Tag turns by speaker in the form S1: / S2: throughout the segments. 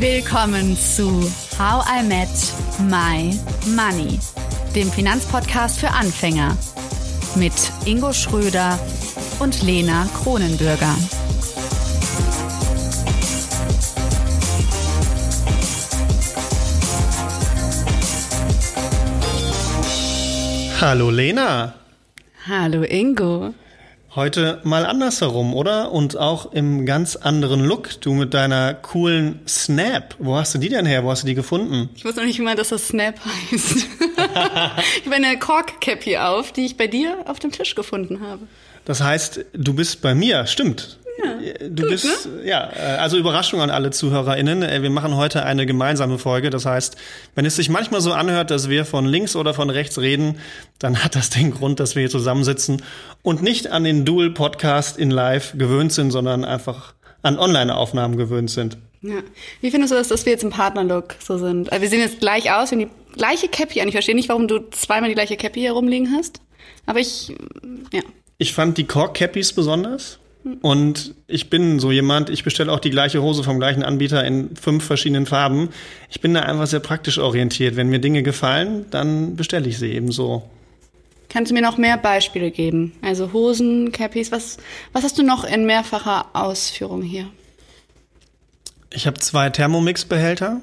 S1: Willkommen zu How I Met My Money, dem Finanzpodcast für Anfänger mit Ingo Schröder und Lena Kronenbürger.
S2: Hallo Lena.
S1: Hallo Ingo.
S2: Heute mal andersherum, oder? Und auch im ganz anderen Look. Du mit deiner coolen Snap. Wo hast du die denn her? Wo hast du die gefunden?
S1: Ich wusste noch nicht mal, dass das Snap heißt. ich habe eine Kork-Cap hier auf, die ich bei dir auf dem Tisch gefunden habe.
S2: Das heißt, du bist bei mir, stimmt.
S1: Ja,
S2: Du
S1: gut,
S2: bist,
S1: ne?
S2: ja, äh, also Überraschung an alle ZuhörerInnen. Äh, Wir machen heute eine gemeinsame Folge. Das heißt, wenn es sich manchmal so anhört, dass wir von links oder von rechts reden, dann hat das den Grund, dass wir hier zusammensitzen und nicht an den Dual-Podcast in Live gewöhnt sind, sondern einfach an Online-Aufnahmen gewöhnt sind.
S1: Ja. Wie findest du das, dass wir jetzt im Partnerlook so sind? Also wir sehen jetzt gleich aus, wir haben die gleiche Cappy an. Ich verstehe nicht, warum du zweimal die gleiche Cappy hier rumliegen hast. Aber ich, ja.
S2: Ich fand die Cork-Cappies besonders. Und ich bin so jemand, ich bestelle auch die gleiche Hose vom gleichen Anbieter in fünf verschiedenen Farben. Ich bin da einfach sehr praktisch orientiert. Wenn mir Dinge gefallen, dann bestelle ich sie eben so.
S1: Kannst du mir noch mehr Beispiele geben? Also Hosen, Cappies, was, was hast du noch in mehrfacher Ausführung hier?
S2: Ich habe zwei Thermomix-Behälter.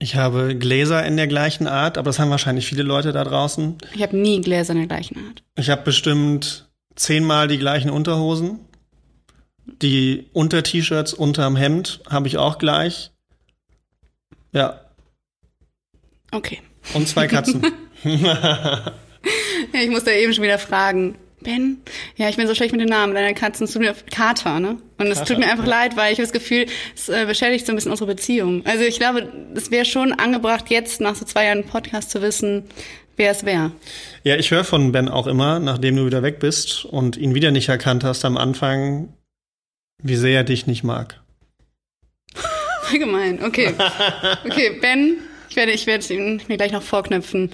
S2: Ich habe Gläser in der gleichen Art, aber das haben wahrscheinlich viele Leute da draußen.
S1: Ich habe nie Gläser in der gleichen Art.
S2: Ich habe bestimmt zehnmal die gleichen Unterhosen. Die Unter-T-Shirts unterm Hemd habe ich auch gleich. Ja,
S1: Okay.
S2: und zwei Katzen.
S1: Ja, ich musste eben schon wieder fragen. Ben? Ja, ich bin so schlecht mit den Namen deiner Katzen. Es tut mir Kater, ne? Und es tut mir einfach leid, weil ich habe das Gefühl, es äh, beschädigt so ein bisschen unsere Beziehung. Also ich glaube, es wäre schon angebracht, jetzt nach so zwei Jahren Podcast zu wissen, wer es wäre.
S2: Ja, ich höre von Ben auch immer, nachdem du wieder weg bist und ihn wieder nicht erkannt hast am Anfang, wie sehr er dich nicht mag.
S1: Allgemein, okay. Okay, Ben, ich werde, ich werde ihn mir gleich noch vorknöpfen.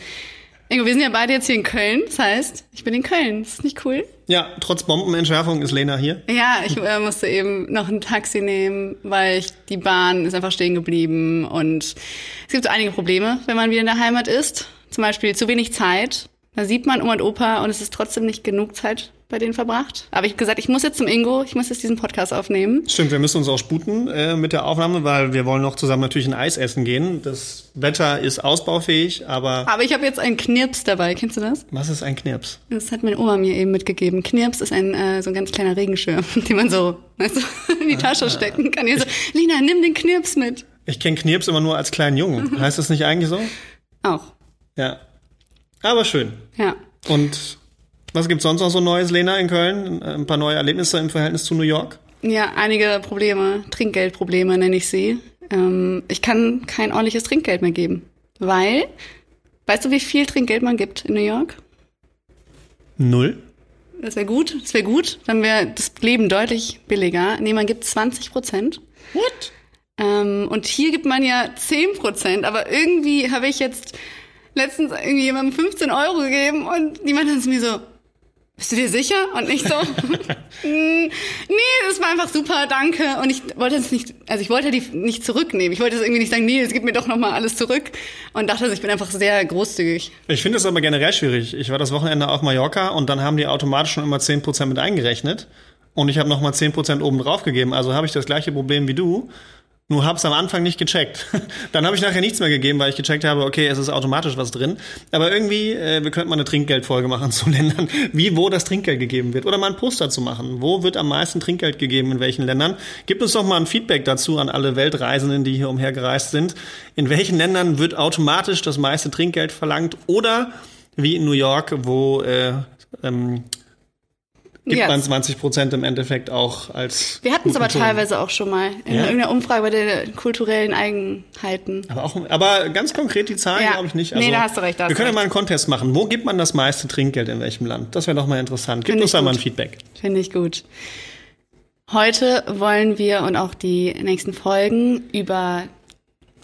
S1: Ingo, wir sind ja beide jetzt hier in Köln. Das heißt, ich bin in Köln. Ist das nicht cool?
S2: Ja, trotz Bombenentschärfung ist Lena hier.
S1: Ja, ich äh, musste eben noch ein Taxi nehmen, weil ich, die Bahn ist einfach stehen geblieben. Und es gibt so einige Probleme, wenn man wieder in der Heimat ist. Zum Beispiel zu wenig Zeit. Da sieht man Oma und Opa und es ist trotzdem nicht genug Zeit bei denen verbracht. Aber ich habe gesagt, ich muss jetzt zum Ingo, ich muss jetzt diesen Podcast aufnehmen.
S2: Stimmt, wir müssen uns auch sputen äh, mit der Aufnahme, weil wir wollen noch zusammen natürlich ein Eis essen gehen. Das Wetter ist ausbaufähig, aber
S1: Aber ich habe jetzt einen Knirps dabei. Kennst du das?
S2: was ist ein Knirps?
S1: Das hat meine Oma mir eben mitgegeben. Knirps ist ein äh, so ein ganz kleiner Regenschirm, den man so weißt du, in die Tasche stecken kann. Ihr so, Lina, nimm den Knirps mit.
S2: Ich kenne Knirps immer nur als kleinen Jungen. Heißt das nicht eigentlich so?
S1: Auch,
S2: Ja. Aber schön.
S1: ja.
S2: Und was gibt's sonst noch so Neues, Lena, in Köln? Ein paar neue Erlebnisse im Verhältnis zu New York?
S1: Ja, einige Probleme, Trinkgeldprobleme nenne ich sie. Ähm, ich kann kein ordentliches Trinkgeld mehr geben, weil, weißt du, wie viel Trinkgeld man gibt in New York?
S2: Null?
S1: Das wäre gut, das wäre gut, dann wäre das Leben deutlich billiger. Nee, man gibt 20 Prozent.
S2: What?
S1: Ähm, und hier gibt man ja 10 Prozent, aber irgendwie habe ich jetzt letztens irgendwie jemandem 15 Euro gegeben und niemand hat es mir so, bist du dir sicher? Und nicht so, "Mm, nee, das war einfach super, danke. Und ich wollte es nicht, also ich wollte die nicht zurücknehmen. Ich wollte es irgendwie nicht sagen, nee, es gibt mir doch nochmal alles zurück. Und dachte, ich bin einfach sehr großzügig.
S2: Ich finde es aber generell schwierig. Ich war das Wochenende auf Mallorca und dann haben die automatisch schon immer 10% mit eingerechnet. Und ich habe nochmal 10% oben drauf gegeben. Also habe ich das gleiche Problem wie du. Nur hab's am Anfang nicht gecheckt. Dann habe ich nachher nichts mehr gegeben, weil ich gecheckt habe, okay, es ist automatisch was drin. Aber irgendwie, äh, wir könnten mal eine Trinkgeldfolge machen zu Ländern, wie wo das Trinkgeld gegeben wird. Oder mal ein Poster zu machen. Wo wird am meisten Trinkgeld gegeben, in welchen Ländern? Gebt uns doch mal ein Feedback dazu an alle Weltreisenden, die hier umhergereist sind. In welchen Ländern wird automatisch das meiste Trinkgeld verlangt? Oder wie in New York, wo äh, ähm, gibt
S1: Ja.
S2: man 20 Prozent im Endeffekt auch als
S1: Wir hatten es aber
S2: Ton.
S1: teilweise auch schon mal in
S2: Ja?
S1: irgendeiner Umfrage bei den kulturellen Eigenheiten.
S2: Aber, auch, aber ganz konkret die Zahlen
S1: Ja.
S2: glaube ich nicht. Also
S1: Nee, da hast du recht, da
S2: wir können ja mal einen Contest machen. Wo gibt man das meiste Trinkgeld in welchem Land? Das wäre doch mal interessant. Gib uns da mal ein. Feedback.
S1: Finde ich gut. Heute wollen wir und auch die nächsten Folgen über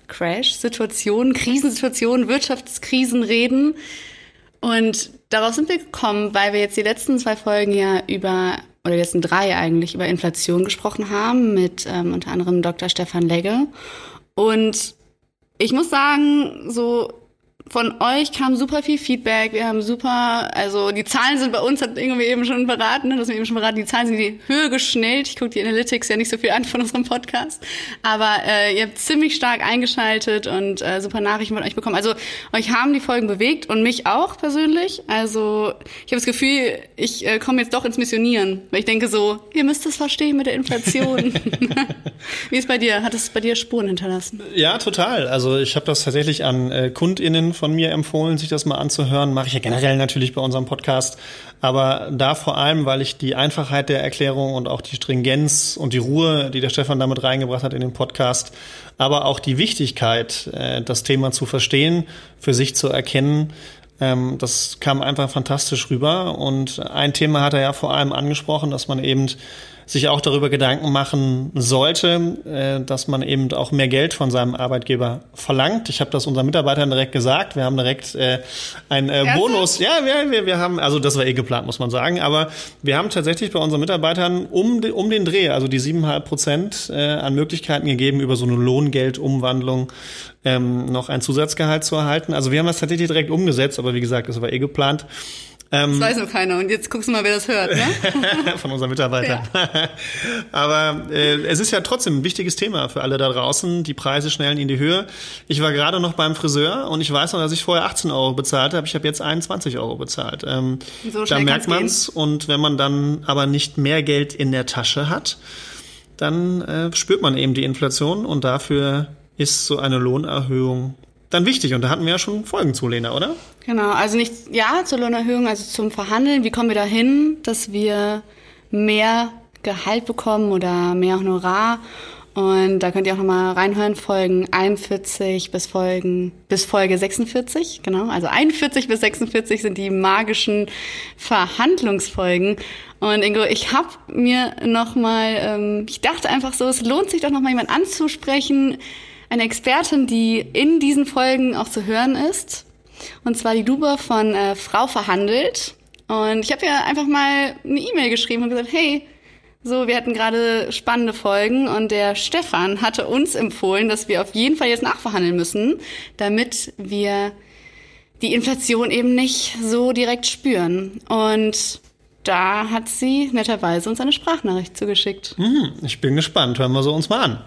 S1: Crash-Situationen, Krisensituationen, Wirtschaftskrisen reden. Und darauf sind wir gekommen, weil wir jetzt die letzten zwei Folgen ja über, oder die letzten drei eigentlich, über Inflation gesprochen haben mit ähm, unter anderem Dr. Stefan Legge. Und ich muss sagen, so von euch kam super viel Feedback. Wir haben super, also die Zahlen sind bei uns, hat irgendwie eben schon verraten, ne, das mir eben schon verraten, die Zahlen sind in die Höhe geschnellt. Ich gucke die Analytics ja nicht so viel an von unserem Podcast. Aber äh, ihr habt ziemlich stark eingeschaltet und äh, super Nachrichten von euch bekommen. Also euch haben die Folgen bewegt und mich auch persönlich. Also ich habe das Gefühl, ich äh, komme jetzt doch ins Missionieren, weil ich denke so, ihr müsst es verstehen mit der Inflation. Wie ist bei dir? Hat es bei dir Spuren hinterlassen?
S2: Ja, total. Also ich habe das tatsächlich an äh, KundInnen von mir empfohlen, sich das mal anzuhören. Mache ich ja generell natürlich bei unserem Podcast. Aber da vor allem, weil ich die Einfachheit der Erklärung und auch die Stringenz und die Ruhe, die der Stefan damit reingebracht hat in den Podcast, aber auch die Wichtigkeit, äh, das Thema zu verstehen, für sich zu erkennen, ähm, das kam einfach fantastisch rüber. Und ein Thema hat er ja vor allem angesprochen, dass man eben sich auch darüber Gedanken machen sollte, äh, dass man eben auch mehr Geld von seinem Arbeitgeber verlangt. Ich habe das unseren Mitarbeitern direkt gesagt. Wir haben direkt äh, einen äh, Bonus. Ja, wir, wir, wir haben, also das war eh geplant, muss man sagen. Aber wir haben tatsächlich bei unseren Mitarbeitern um, um den Dreh, also die siebeneinhalb Prozent äh, an Möglichkeiten gegeben, über so eine Lohngeldumwandlung ähm, noch ein Zusatzgehalt zu erhalten. Also wir haben das tatsächlich direkt umgesetzt, aber wie gesagt, das war eh geplant.
S1: Ähm, das weiß noch keiner. Und jetzt guckst du mal, wer das hört, ne?
S2: Von unseren Mitarbeitern. Ja. Aber äh, es ist ja trotzdem ein wichtiges Thema für alle da draußen. Die Preise schnellen in die Höhe. Ich war gerade noch beim Friseur und ich weiß noch, dass ich vorher 18 Euro bezahlt habe. Ich habe jetzt 21 Euro bezahlt. Ähm, so da merkt man's. Gehen. Und wenn man dann aber nicht mehr Geld in der Tasche hat, dann äh, spürt man eben die Inflation und dafür ist so eine Lohnerhöhung dann wichtig. Und da hatten wir ja schon Folgen zu, Lena, oder?
S1: Genau, also nicht, ja, zur Lohnerhöhung, also zum Verhandeln. Wie kommen wir dahin, dass wir mehr Gehalt bekommen oder mehr Honorar? Und da könnt ihr auch nochmal reinhören, Folgen 41 bis Folgen, bis Folge 46, genau. Also 41 bis 46 sind die magischen Verhandlungsfolgen. Und Ingo, ich habe mir nochmal, ähm, ich dachte einfach so, es lohnt sich doch nochmal jemand anzusprechen, eine Expertin, die in diesen Folgen auch zu hören ist. Und zwar die Duber von äh, Frau verhandelt. Und ich habe ja einfach mal eine E-Mail geschrieben und gesagt, hey, so, wir hatten gerade spannende Folgen und der Stefan hatte uns empfohlen, dass wir auf jeden Fall jetzt nachverhandeln müssen, damit wir die Inflation eben nicht so direkt spüren. Und da hat sie netterweise uns eine Sprachnachricht zugeschickt.
S2: Hm, ich bin gespannt. Hören wir sie uns mal an.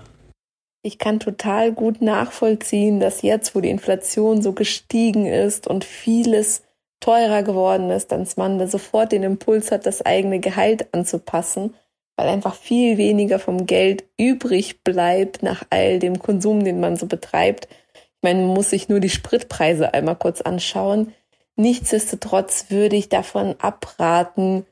S3: Ich kann total gut nachvollziehen, dass jetzt, wo die Inflation so gestiegen ist und vieles teurer geworden ist, dass man da sofort den Impuls hat, das eigene Gehalt anzupassen, weil einfach viel weniger vom Geld übrig bleibt nach all dem Konsum, den man so betreibt. Ich meine, man muss sich nur die Spritpreise einmal kurz anschauen. Nichtsdestotrotz würde ich davon abraten,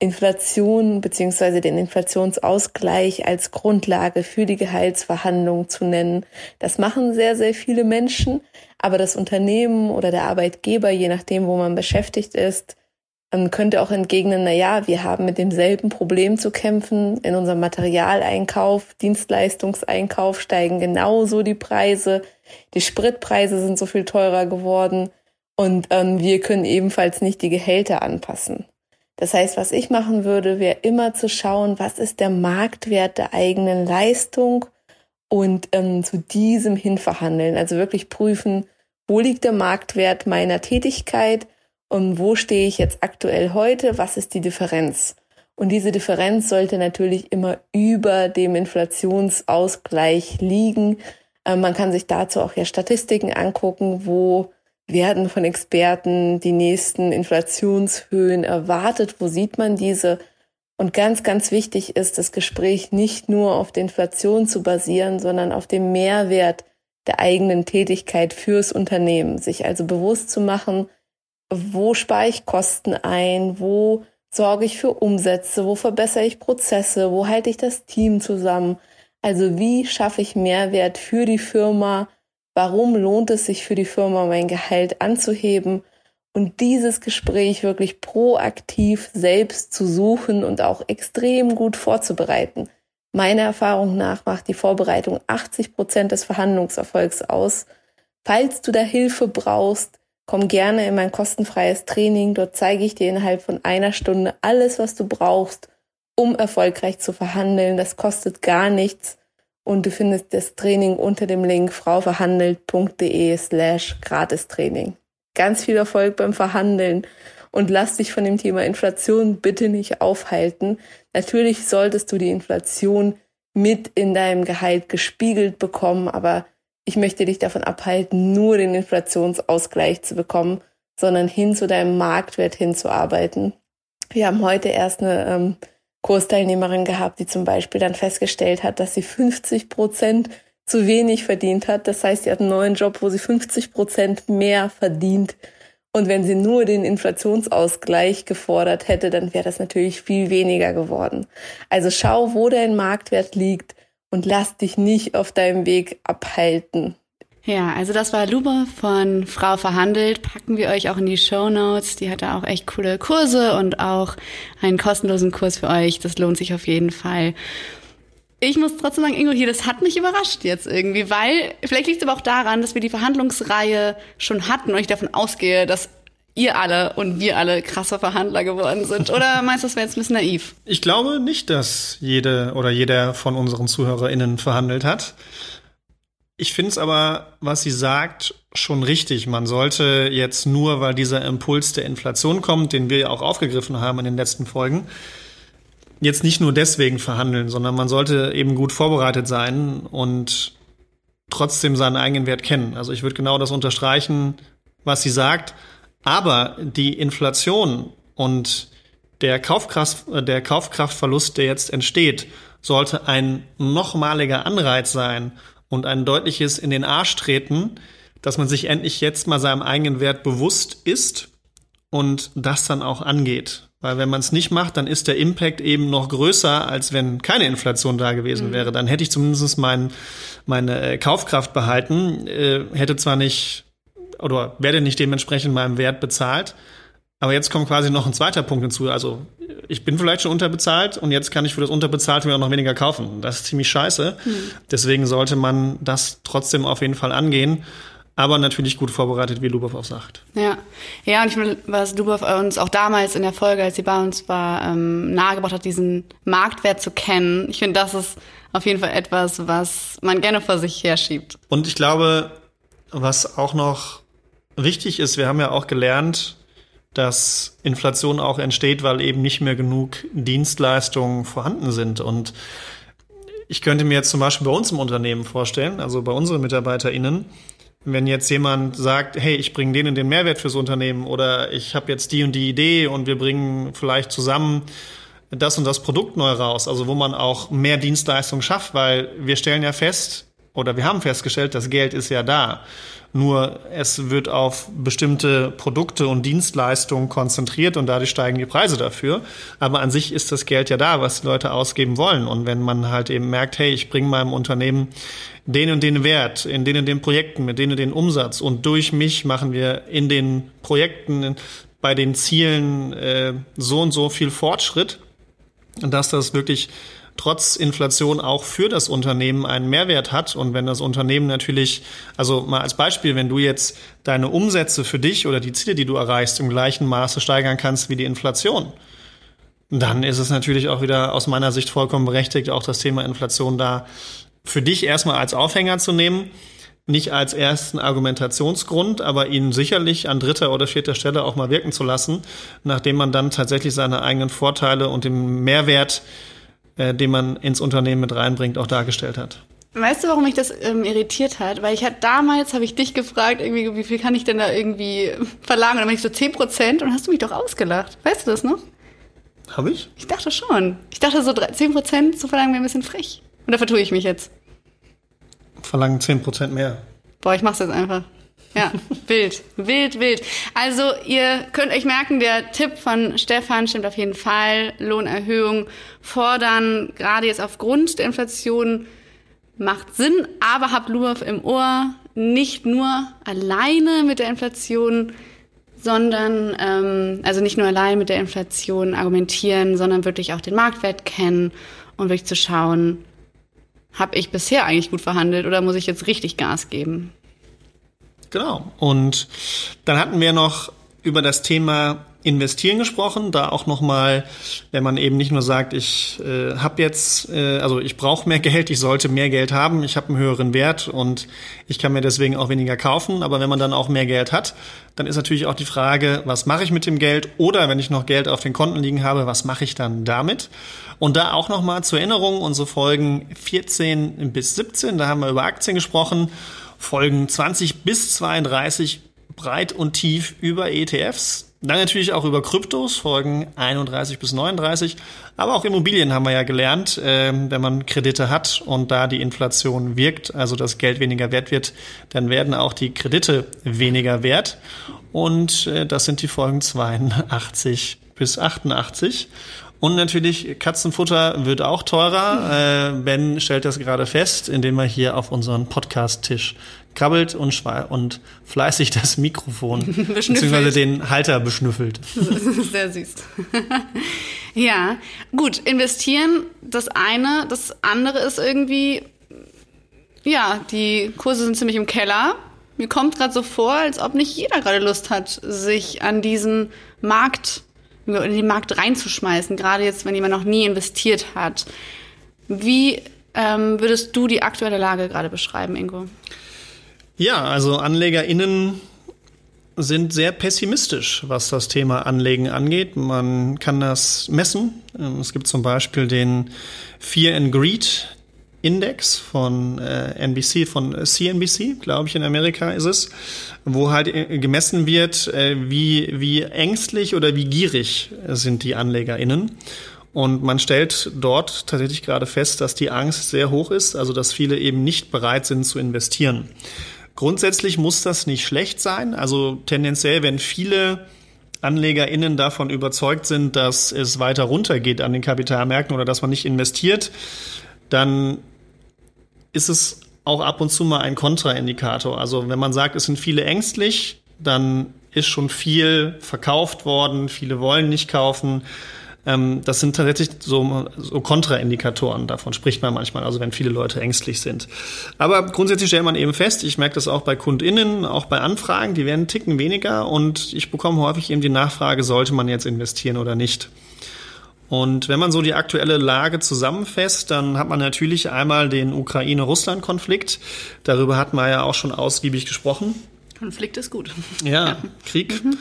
S3: Inflation beziehungsweise den Inflationsausgleich als Grundlage für die Gehaltsverhandlungen zu nennen. Das machen sehr, sehr viele Menschen, aber das Unternehmen oder der Arbeitgeber, je nachdem, wo man beschäftigt ist, ähm, könnte auch entgegnen, na ja, wir haben mit demselben Problem zu kämpfen. In unserem Materialeinkauf, Dienstleistungseinkauf steigen genauso die Preise. Die Spritpreise sind so viel teurer geworden und ähm, wir können ebenfalls nicht die Gehälter anpassen. Das heißt, was ich machen würde, wäre immer zu schauen, was ist der Marktwert der eigenen Leistung und ähm, zu diesem hin verhandeln. Also wirklich prüfen, wo liegt der Marktwert meiner Tätigkeit und wo stehe ich jetzt aktuell heute, was ist die Differenz. Und diese Differenz sollte natürlich immer über dem Inflationsausgleich liegen. Ähm, man kann sich dazu auch ja Statistiken angucken, wo werden von Experten die nächsten Inflationshöhen erwartet? Wo sieht man diese? Und ganz, ganz wichtig ist, das Gespräch nicht nur auf der Inflation zu basieren, sondern auf dem Mehrwert der eigenen Tätigkeit fürs Unternehmen. Sich also bewusst zu machen, wo spare ich Kosten ein, wo sorge ich für Umsätze, wo verbessere ich Prozesse, wo halte ich das Team zusammen. Also wie schaffe ich Mehrwert für die Firma, warum lohnt es sich für die Firma, mein Gehalt anzuheben und dieses Gespräch wirklich proaktiv selbst zu suchen und auch extrem gut vorzubereiten. Meiner Erfahrung nach macht die Vorbereitung 80 Prozent des Verhandlungserfolgs aus. Falls du da Hilfe brauchst, komm gerne in mein kostenfreies Training. Dort zeige ich dir innerhalb von einer Stunde alles, was du brauchst, um erfolgreich zu verhandeln. Das kostet gar nichts und du findest das Training unter dem Link frauverhandelt.de slash Gratistraining. Ganz viel Erfolg beim Verhandeln und lass dich von dem Thema Inflation bitte nicht aufhalten. Natürlich solltest du die Inflation mit in deinem Gehalt gespiegelt bekommen, aber ich möchte dich davon abhalten, nur den Inflationsausgleich zu bekommen, sondern hin zu deinem Marktwert hinzuarbeiten. Wir haben heute erst eine ähm, Kursteilnehmerin gehabt, die zum Beispiel dann festgestellt hat, dass sie 50 Prozent zu wenig verdient hat. Das heißt, sie hat einen neuen Job, wo sie 50 Prozent mehr verdient. Und wenn sie nur den Inflationsausgleich gefordert hätte, dann wäre das natürlich viel weniger geworden. Also schau, wo dein Marktwert liegt und lass dich nicht auf deinem Weg abhalten.
S1: Ja, also das war Luba von Frau Verhandelt. Packen wir euch auch in die Show Notes. Die hat da auch echt coole Kurse und auch einen kostenlosen Kurs für euch. Das lohnt sich auf jeden Fall. Ich muss trotzdem sagen, Ingo, hier, das hat mich überrascht jetzt irgendwie, weil vielleicht liegt es aber auch daran, dass wir die Verhandlungsreihe schon hatten und ich davon ausgehe, dass ihr alle und wir alle krasse Verhandler geworden sind. Oder meinst du, das wäre jetzt ein bisschen naiv?
S2: Ich glaube nicht, dass jede oder jeder von unseren ZuhörerInnen verhandelt hat. Ich finde es aber, was sie sagt, schon richtig. Man sollte jetzt nur, weil dieser Impuls der Inflation kommt, den wir ja auch aufgegriffen haben in den letzten Folgen, jetzt nicht nur deswegen verhandeln, sondern man sollte eben gut vorbereitet sein und trotzdem seinen eigenen Wert kennen. Also ich würde genau das unterstreichen, was sie sagt. Aber die Inflation und der, Kaufkraft, der Kaufkraftverlust, der jetzt entsteht, sollte ein nochmaliger Anreiz sein, und ein deutliches in den Arsch treten, dass man sich endlich jetzt mal seinem eigenen Wert bewusst ist und das dann auch angeht. Weil wenn man es nicht macht, dann ist der Impact eben noch größer, als wenn keine Inflation da gewesen mhm. wäre. Dann hätte ich zumindest mein, meine äh, Kaufkraft behalten, äh, hätte zwar nicht oder werde nicht dementsprechend meinem Wert bezahlt, aber jetzt kommt quasi noch ein zweiter Punkt hinzu. Also ich bin vielleicht schon unterbezahlt und jetzt kann ich für das Unterbezahlte mir noch weniger kaufen. Das ist ziemlich scheiße. Mhm. Deswegen sollte man das trotzdem auf jeden Fall angehen. Aber natürlich gut vorbereitet, wie Lubov auch sagt.
S1: Ja, ja, und ich meine, was Lubov uns auch damals in der Folge, als sie bei uns war, ähm, nahegebracht hat, diesen Marktwert zu kennen. Ich finde, das ist auf jeden Fall etwas, was man gerne vor sich herschiebt.
S2: Und ich glaube, was auch noch wichtig ist, wir haben ja auch gelernt, dass Inflation auch entsteht, weil eben nicht mehr genug Dienstleistungen vorhanden sind. Und ich könnte mir jetzt zum Beispiel bei uns im Unternehmen vorstellen, also bei unseren MitarbeiterInnen, wenn jetzt jemand sagt, hey, ich bringe denen den Mehrwert fürs Unternehmen oder ich habe jetzt die und die Idee und wir bringen vielleicht zusammen das und das Produkt neu raus, also wo man auch mehr Dienstleistung schafft, weil wir stellen ja fest oder wir haben festgestellt, das Geld ist ja da. Nur es wird auf bestimmte Produkte und Dienstleistungen konzentriert und dadurch steigen die Preise dafür. Aber an sich ist das Geld ja da, was die Leute ausgeben wollen. Und wenn man halt eben merkt, hey, ich bringe meinem Unternehmen den und den Wert in den und den Projekten, mit denen und den Umsatz und durch mich machen wir in den Projekten bei den Zielen äh, so und so viel Fortschritt, dass das wirklich trotz Inflation auch für das Unternehmen einen Mehrwert hat. Und wenn das Unternehmen natürlich, also mal als Beispiel, wenn du jetzt deine Umsätze für dich oder die Ziele, die du erreichst, im gleichen Maße steigern kannst wie die Inflation, dann ist es natürlich auch wieder aus meiner Sicht vollkommen berechtigt, auch das Thema Inflation da für dich erstmal als Aufhänger zu nehmen. Nicht als ersten Argumentationsgrund, aber ihn sicherlich an dritter oder vierter Stelle auch mal wirken zu lassen, nachdem man dann tatsächlich seine eigenen Vorteile und den Mehrwert äh, den man ins Unternehmen mit reinbringt, auch dargestellt hat.
S1: Weißt du, warum mich das ähm, irritiert hat? Weil ich hatte damals, habe ich dich gefragt, irgendwie, wie viel kann ich denn da irgendwie verlangen? Und dann bin ich so 10 Prozent und hast du mich doch ausgelacht. Weißt du das noch?
S2: Habe ich?
S1: Ich dachte schon. Ich dachte so 10 Prozent zu verlangen wäre ein bisschen frech. Und da vertue ich mich jetzt.
S2: Verlangen 10 Prozent mehr.
S1: Boah, ich mach's jetzt einfach. Ja, wild, wild, wild. Also ihr könnt euch merken, der Tipp von Stefan stimmt auf jeden Fall. Lohnerhöhung fordern, gerade jetzt aufgrund der Inflation, macht Sinn, aber habt Luaf im Ohr, nicht nur alleine mit der Inflation, sondern ähm, also nicht nur allein mit der Inflation argumentieren, sondern wirklich auch den Marktwert kennen und wirklich zu schauen, habe ich bisher eigentlich gut verhandelt oder muss ich jetzt richtig Gas geben?
S2: Genau. Und dann hatten wir noch über das Thema Investieren gesprochen, da auch nochmal, wenn man eben nicht nur sagt, ich äh, habe jetzt, äh, also ich brauche mehr Geld, ich sollte mehr Geld haben, ich habe einen höheren Wert und ich kann mir deswegen auch weniger kaufen, aber wenn man dann auch mehr Geld hat, dann ist natürlich auch die Frage, was mache ich mit dem Geld oder wenn ich noch Geld auf den Konten liegen habe, was mache ich dann damit? Und da auch nochmal zur Erinnerung, unsere Folgen 14 bis 17, da haben wir über Aktien gesprochen, Folgen 20 bis 32 breit und tief über ETFs. Dann natürlich auch über Kryptos, Folgen 31 bis 39. Aber auch Immobilien haben wir ja gelernt, äh, wenn man Kredite hat und da die Inflation wirkt, also das Geld weniger wert wird, dann werden auch die Kredite weniger wert. Und äh, das sind die Folgen 82 bis 88. Und natürlich Katzenfutter wird auch teurer. Äh, ben stellt das gerade fest, indem er hier auf unseren Podcast-Tisch krabbelt und, und fleißig das Mikrofon bzw. den Halter beschnüffelt.
S1: Sehr süß. ja, gut, investieren, das eine. Das andere ist irgendwie, ja, die Kurse sind ziemlich im Keller. Mir kommt gerade so vor, als ob nicht jeder gerade Lust hat, sich an diesen Markt in den Markt reinzuschmeißen, gerade jetzt, wenn jemand noch nie investiert hat. Wie ähm, würdest du die aktuelle Lage gerade beschreiben, Ingo?
S2: Ja, also AnlegerInnen sind sehr pessimistisch, was das Thema Anlegen angeht. Man kann das messen. Ähm, es gibt zum Beispiel den Fear and Greed Index von äh, NBC, von CNBC, glaube ich, in Amerika ist es, wo halt äh, gemessen wird, äh, wie, wie ängstlich oder wie gierig sind die AnlegerInnen. Und man stellt dort tatsächlich gerade fest, dass die Angst sehr hoch ist, also dass viele eben nicht bereit sind zu investieren. Grundsätzlich muss das nicht schlecht sein. Also tendenziell, wenn viele AnlegerInnen davon überzeugt sind, dass es weiter runtergeht an den Kapitalmärkten oder dass man nicht investiert, dann ist es auch ab und zu mal ein Kontraindikator. Also wenn man sagt, es sind viele ängstlich, dann ist schon viel verkauft worden, viele wollen nicht kaufen. Ähm, das sind tatsächlich so, so Kontraindikatoren, davon spricht man manchmal, also wenn viele Leute ängstlich sind. Aber grundsätzlich stellt man eben fest, ich merke das auch bei KundInnen, auch bei Anfragen, die werden ticken weniger und ich bekomme häufig eben die Nachfrage, sollte man jetzt investieren oder nicht. Und wenn man so die aktuelle Lage zusammenfasst, dann hat man natürlich einmal den Ukraine-Russland-Konflikt. Darüber hat man ja auch schon ausgiebig gesprochen.
S1: Konflikt ist gut.
S2: Ja, ja. Krieg. Mhm.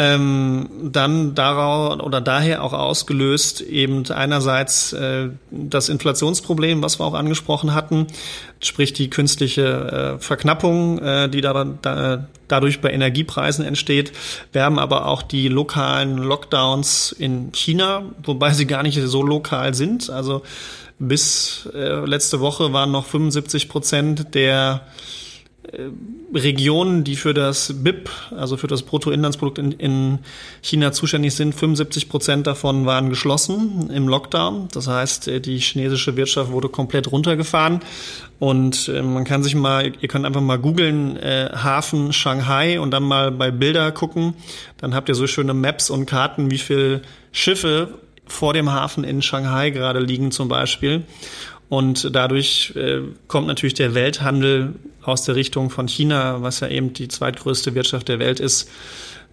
S2: Ähm, dann daraus oder daher auch ausgelöst eben einerseits äh, das Inflationsproblem, was wir auch angesprochen hatten, sprich die künstliche äh, Verknappung, äh, die da, da, dadurch bei Energiepreisen entsteht. Wir haben aber auch die lokalen Lockdowns in China, wobei sie gar nicht so lokal sind. Also bis äh, letzte Woche waren noch 75 Prozent der Regionen, die für das BIP, also für das Bruttoinlandsprodukt in, in China zuständig sind, 75 Prozent davon waren geschlossen im Lockdown. Das heißt, äh, die chinesische Wirtschaft wurde komplett runtergefahren. Und äh, man kann sich mal, ihr könnt einfach mal googeln, äh, Hafen Shanghai und dann mal bei Bilder gucken. Dann habt ihr so schöne Maps und Karten, wie viel Schiffe vor dem Hafen in Shanghai gerade liegen zum Beispiel. Und dadurch äh, kommt natürlich der Welthandel aus der Richtung von China, was ja eben die zweitgrößte Wirtschaft der Welt ist,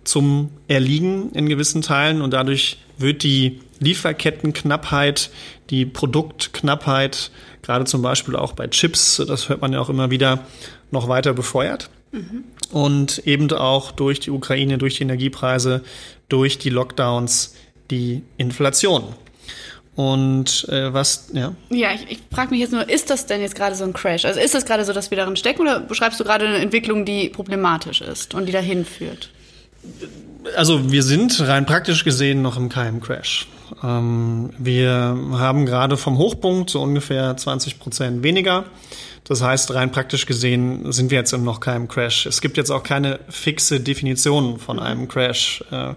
S2: zum Erliegen in gewissen Teilen. Und dadurch wird die Lieferkettenknappheit, die Produktknappheit, gerade zum Beispiel auch bei Chips, das hört man ja auch immer wieder, noch weiter befeuert. Mhm. Und eben auch durch die Ukraine, durch die Energiepreise, durch die Lockdowns, die Inflation. Und äh, was, ja?
S1: Ja, ich, ich frage mich jetzt nur, ist das denn jetzt gerade so ein Crash? Also ist das gerade so, dass wir darin stecken oder beschreibst du gerade eine Entwicklung, die problematisch ist und die dahin führt?
S2: Also wir sind rein praktisch gesehen noch im Keim-Crash. Ähm, wir haben gerade vom Hochpunkt so ungefähr 20 Prozent weniger. Das heißt, rein praktisch gesehen sind wir jetzt in noch keinem Crash. Es gibt jetzt auch keine fixe Definition von einem Crash. Äh,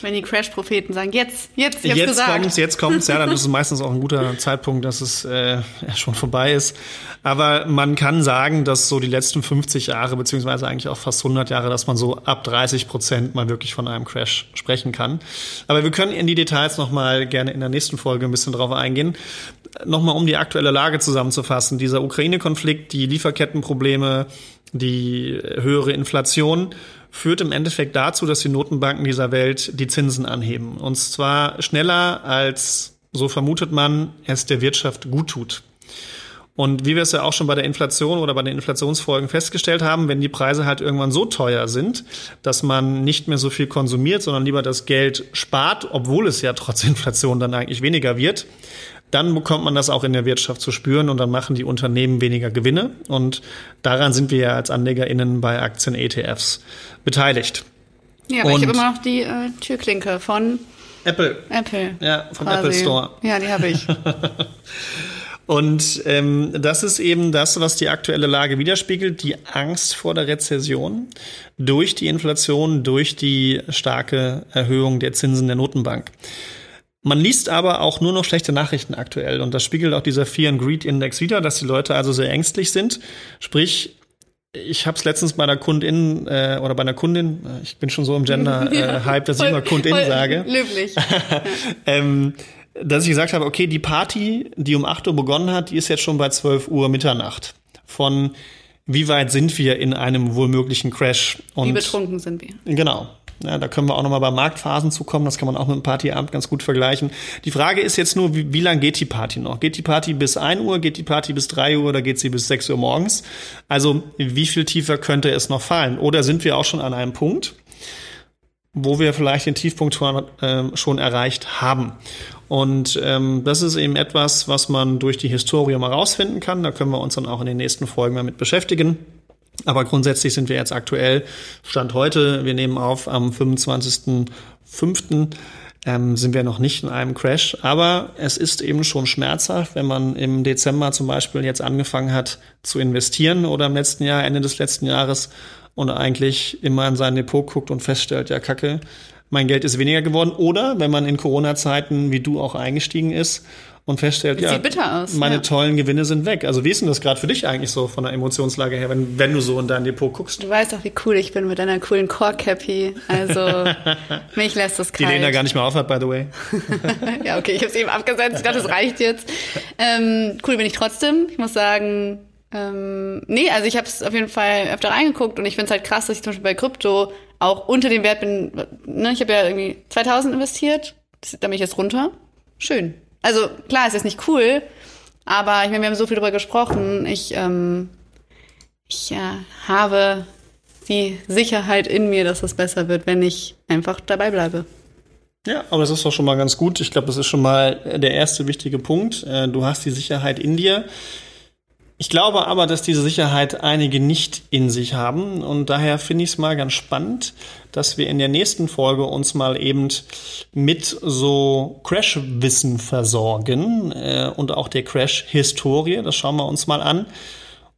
S1: Wenn die Crash-Propheten sagen, jetzt, jetzt,
S2: jetzt gesagt. kommt's, jetzt kommt's, ja, dann ist es meistens auch ein guter Zeitpunkt, dass es äh, schon vorbei ist. Aber man kann sagen, dass so die letzten 50 Jahre, beziehungsweise eigentlich auch fast 100 Jahre, dass man so ab 30 Prozent mal wirklich von einem Crash sprechen kann. Aber wir können in die Details nochmal gerne in der nächsten Folge ein bisschen drauf eingehen. Nochmal um die aktuelle Lage zusammenzufassen. Dieser Ukraine-Konflikt, die Lieferkettenprobleme, die höhere Inflation führt im Endeffekt dazu, dass die Notenbanken dieser Welt die Zinsen anheben. Und zwar schneller als, so vermutet man, es der Wirtschaft gut tut. Und wie wir es ja auch schon bei der Inflation oder bei den Inflationsfolgen festgestellt haben, wenn die Preise halt irgendwann so teuer sind, dass man nicht mehr so viel konsumiert, sondern lieber das Geld spart, obwohl es ja trotz Inflation dann eigentlich weniger wird, dann bekommt man das auch in der Wirtschaft zu spüren und dann machen die Unternehmen weniger Gewinne. Und daran sind wir ja als AnlegerInnen bei Aktien-ETFs beteiligt.
S1: Ja, aber ich habe immer noch die äh, Türklinke von
S2: Apple.
S1: Apple.
S2: Ja, von
S1: quasi.
S2: Apple Store.
S1: Ja, die habe ich.
S2: Und ähm, das ist eben das, was die aktuelle Lage widerspiegelt, die Angst vor der Rezession durch die Inflation, durch die starke Erhöhung der Zinsen der Notenbank. Man liest aber auch nur noch schlechte Nachrichten aktuell und das spiegelt auch dieser Fear and Greed Index wieder, dass die Leute also sehr ängstlich sind. Sprich, ich habe es letztens bei einer Kundin äh, oder bei einer Kundin, äh, ich bin schon so im Gender-Hype, äh, dass ich immer Kundin sage.
S1: Löblich.
S2: ähm, dass ich gesagt habe, okay, die Party, die um 8 Uhr begonnen hat, die ist jetzt schon bei 12 Uhr Mitternacht. Von wie weit sind wir in einem wohlmöglichen Crash? Und
S1: Wie betrunken sind wir?
S2: Genau. Ja, da können wir auch nochmal bei Marktphasen zukommen. Das kann man auch mit dem Partyabend ganz gut vergleichen. Die Frage ist jetzt nur, wie, wie lang geht die Party noch? Geht die Party bis 1 Uhr, geht die Party bis 3 Uhr oder geht sie bis 6 Uhr morgens? Also wie viel tiefer könnte es noch fallen? Oder sind wir auch schon an einem Punkt, wo wir vielleicht den Tiefpunkt schon, äh, schon erreicht haben? Und ähm, das ist eben etwas, was man durch die Historie mal rausfinden kann. Da können wir uns dann auch in den nächsten Folgen mal mit beschäftigen. Aber grundsätzlich sind wir jetzt aktuell, Stand heute, wir nehmen auf am 25.05., ähm, sind wir noch nicht in einem Crash. Aber es ist eben schon schmerzhaft, wenn man im Dezember zum Beispiel jetzt angefangen hat zu investieren oder im letzten Jahr, Ende des letzten Jahres und eigentlich immer in sein Depot guckt und feststellt, ja, Kacke, mein Geld ist weniger geworden. Oder wenn man in Corona-Zeiten wie du auch eingestiegen ist und feststellt,
S1: Das
S2: ja,
S1: sieht bitter aus,
S2: meine
S1: ja.
S2: tollen Gewinne sind weg. Also wie ist denn das gerade für dich eigentlich so von der Emotionslage her, wenn, wenn du so in dein Depot guckst?
S1: Du weißt doch, wie cool ich bin mit deiner coolen Core-Cappy. Also, mich lässt das
S2: Die
S1: kalt.
S2: Lena gar nicht mehr aufhört, by the way.
S1: ja, okay, ich habe es eben abgesetzt. Ich dachte, das reicht jetzt. Ähm, cool bin ich trotzdem. Ich muss sagen, ähm, nee, also ich habe es auf jeden Fall öfter reingeguckt und ich finde es halt krass, dass ich zum Beispiel bei Krypto auch unter dem Wert bin. Ne, ich habe ja irgendwie 2000 investiert, das, da bin ich jetzt runter. Schön. Also klar, ist jetzt nicht cool, aber ich meine, wir haben so viel darüber gesprochen. Ich, ähm, ich äh, habe die Sicherheit in mir, dass es besser wird, wenn ich einfach dabei bleibe.
S2: Ja, aber das ist doch schon mal ganz gut. Ich glaube, das ist schon mal der erste wichtige Punkt. Äh, Du hast die Sicherheit in dir. Ich glaube aber, dass diese Sicherheit einige nicht in sich haben und daher finde ich es mal ganz spannend, dass wir in der nächsten Folge uns mal eben mit so Crash-Wissen versorgen äh, und auch der Crash-Historie. Das schauen wir uns mal an.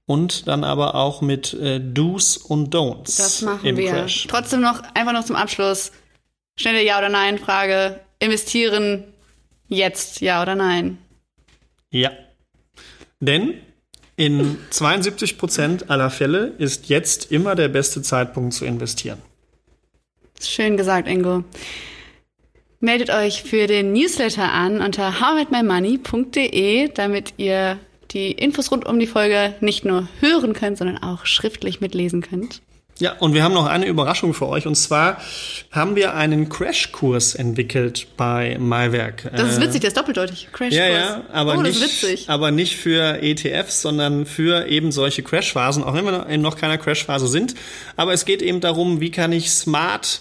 S2: Und dann aber auch mit äh, Do's und Don'ts
S1: Das machen
S2: im
S1: wir.
S2: Crash.
S1: Trotzdem noch einfach noch zum Abschluss. Schnelle Ja- oder Nein-Frage. Investieren jetzt, ja oder nein?
S2: Ja. Denn in 72 Prozent aller Fälle ist jetzt immer der beste Zeitpunkt zu investieren.
S1: Schön gesagt, Ingo. Meldet euch für den Newsletter an unter howmymoney.de, damit ihr die Infos rund um die Folge nicht nur hören könnt, sondern auch schriftlich mitlesen könnt.
S2: Ja, und wir haben noch eine Überraschung für euch. Und zwar haben wir einen Crashkurs entwickelt bei Maiwerk.
S1: Das ist
S2: Äh,
S1: witzig, das ist doppeldeutig. Crashkurs.
S2: Ja, ja, aber,
S1: oh,
S2: nicht, aber nicht für ETFs, sondern für eben solche Crashphasen, auch wenn wir noch in noch keiner Crashphase sind. Aber es geht eben darum, wie kann ich smart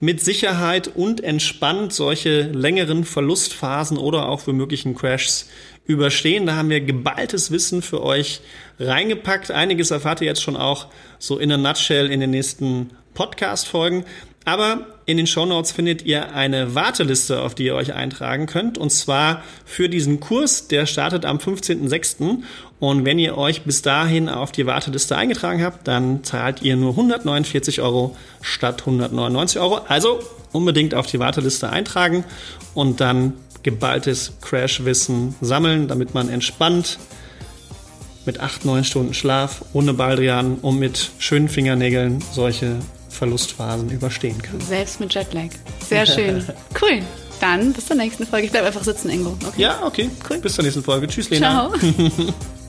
S2: mit Sicherheit und entspannt solche längeren Verlustphasen oder auch für möglichen Crashs überstehen. Da haben wir geballtes Wissen für euch reingepackt. Einiges erfahrt ihr jetzt schon auch so in a nutshell in den nächsten Podcast-Folgen. Aber in den Shownotes findet ihr eine Warteliste, auf die ihr euch eintragen könnt. Und zwar für diesen Kurs, der startet am 15.06. Und wenn ihr euch bis dahin auf die Warteliste eingetragen habt, dann zahlt ihr nur 149 Euro statt 199 Euro. Also unbedingt auf die Warteliste eintragen und dann geballtes Crash-Wissen sammeln, damit man entspannt mit 8, 9 Stunden Schlaf, ohne Baldrian und mit schönen Fingernägeln solche Verlustphasen überstehen kann.
S1: Selbst mit Jetlag. Sehr schön. Cool. Dann bis zur nächsten Folge. Ich bleib einfach sitzen, Ingo. Okay?
S2: Ja, okay.
S1: Cool.
S2: Bis zur nächsten Folge. Tschüss, Lena.
S1: Ciao.